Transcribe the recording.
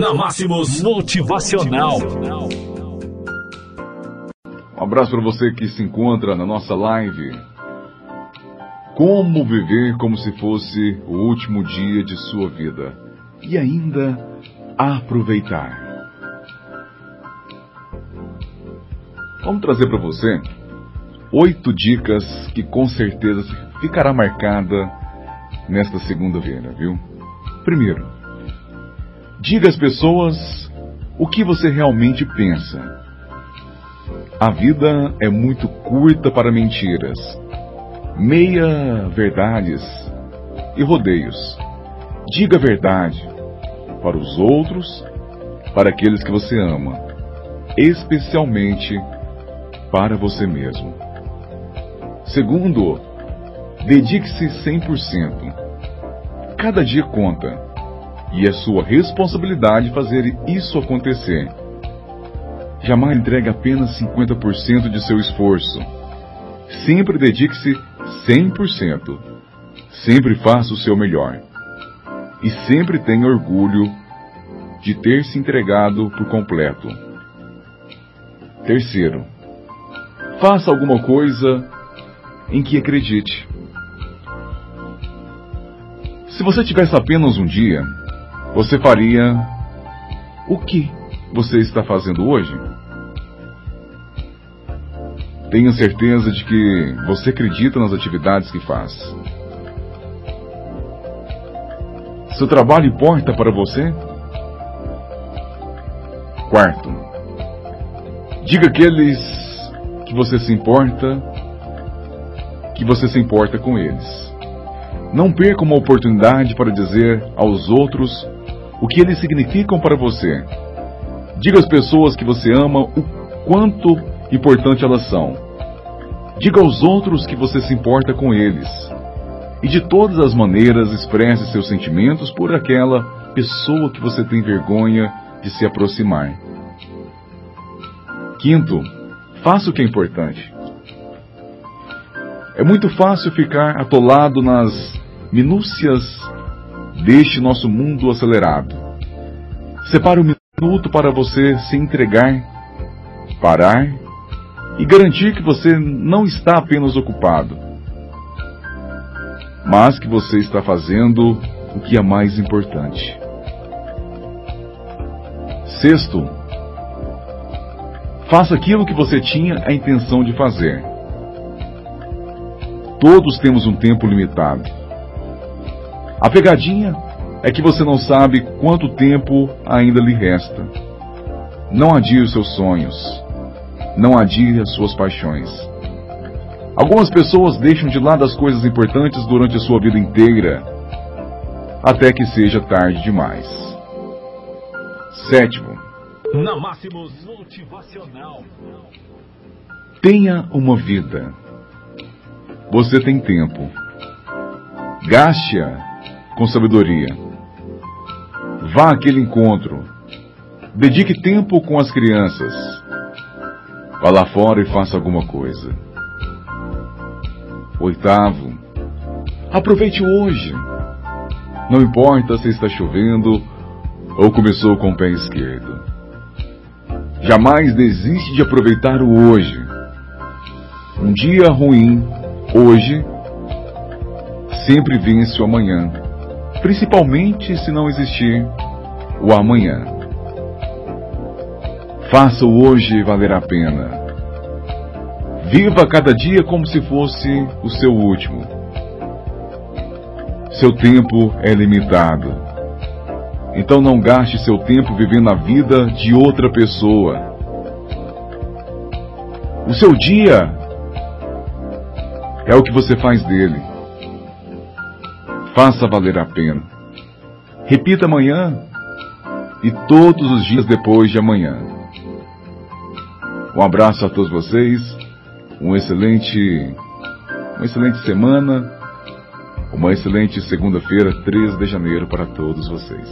Na Máximos Motivacional. Um abraço para você que se encontra na nossa live. Como viver como se fosse o último dia de sua vida e ainda aproveitar. Vamos trazer para você oito dicas que com certeza ficará marcada nesta segunda-feira, viu? Primeiro, diga às pessoas o que você realmente pensa. A vida é muito curta para mentiras, meia-verdades e rodeios. Diga a verdade para os outros, para aqueles que você ama, especialmente para você mesmo. Segundo, dedique-se 100%. Cada dia conta e é sua responsabilidade fazer isso acontecer. Jamais entregue apenas 50% de seu esforço. Sempre dedique-se 100%. Sempre faça o seu melhor. E sempre tenha orgulho de ter se entregado por completo. Terceiro, faça alguma coisa em que acredite. Se você tivesse apenas um dia, você faria o que você está fazendo hoje? Tenha certeza de que você acredita nas atividades que faz. Seu trabalho importa para você? Quarto, diga aqueles que você se importa, que você se importa com eles. Não perca uma oportunidade para dizer aos outros o que eles significam para você. Diga às pessoas que você ama o quanto importante elas são. Diga aos outros que você se importa com eles. E de todas as maneiras expresse seus sentimentos por aquela pessoa que você tem vergonha de se aproximar. Quinto, faça o que é importante. É muito fácil ficar atolado nas minúcias deste nosso mundo acelerado. Separe um minuto para você se entregar, parar e garantir que você não está apenas ocupado, mas que você está fazendo o que é mais importante. Sexto, faça aquilo que você tinha a intenção de fazer. Todos temos um tempo limitado. A pegadinha é que você não sabe quanto tempo ainda lhe resta. Não adie os seus sonhos. Não adie as suas paixões. Algumas pessoas deixam de lado as coisas importantes durante a sua vida inteira, até que seja tarde demais. Sétimo. Na Máximos Motivacional. Tenha uma vida. Você tem tempo. Gaste-a com sabedoria. Vá àquele encontro. Dedique tempo com as crianças. Vá lá fora e faça alguma coisa. Oitavo. Aproveite hoje. Não importa se está chovendo ou começou com o pé esquerdo. Jamais desiste de aproveitar o hoje. Um dia ruim, hoje, sempre vence o amanhã, principalmente se não existir o amanhã. Faça o hoje valer a pena. Viva cada dia como se fosse o seu último. Seu tempo é limitado. Então não gaste seu tempo vivendo a vida de outra pessoa. O seu dia é o que você faz dele. Faça valer a pena. Repita amanhã e todos os dias depois de amanhã. Um abraço a todos vocês. Um excelente, uma excelente semana. Uma excelente segunda-feira, 13 de janeiro para todos vocês.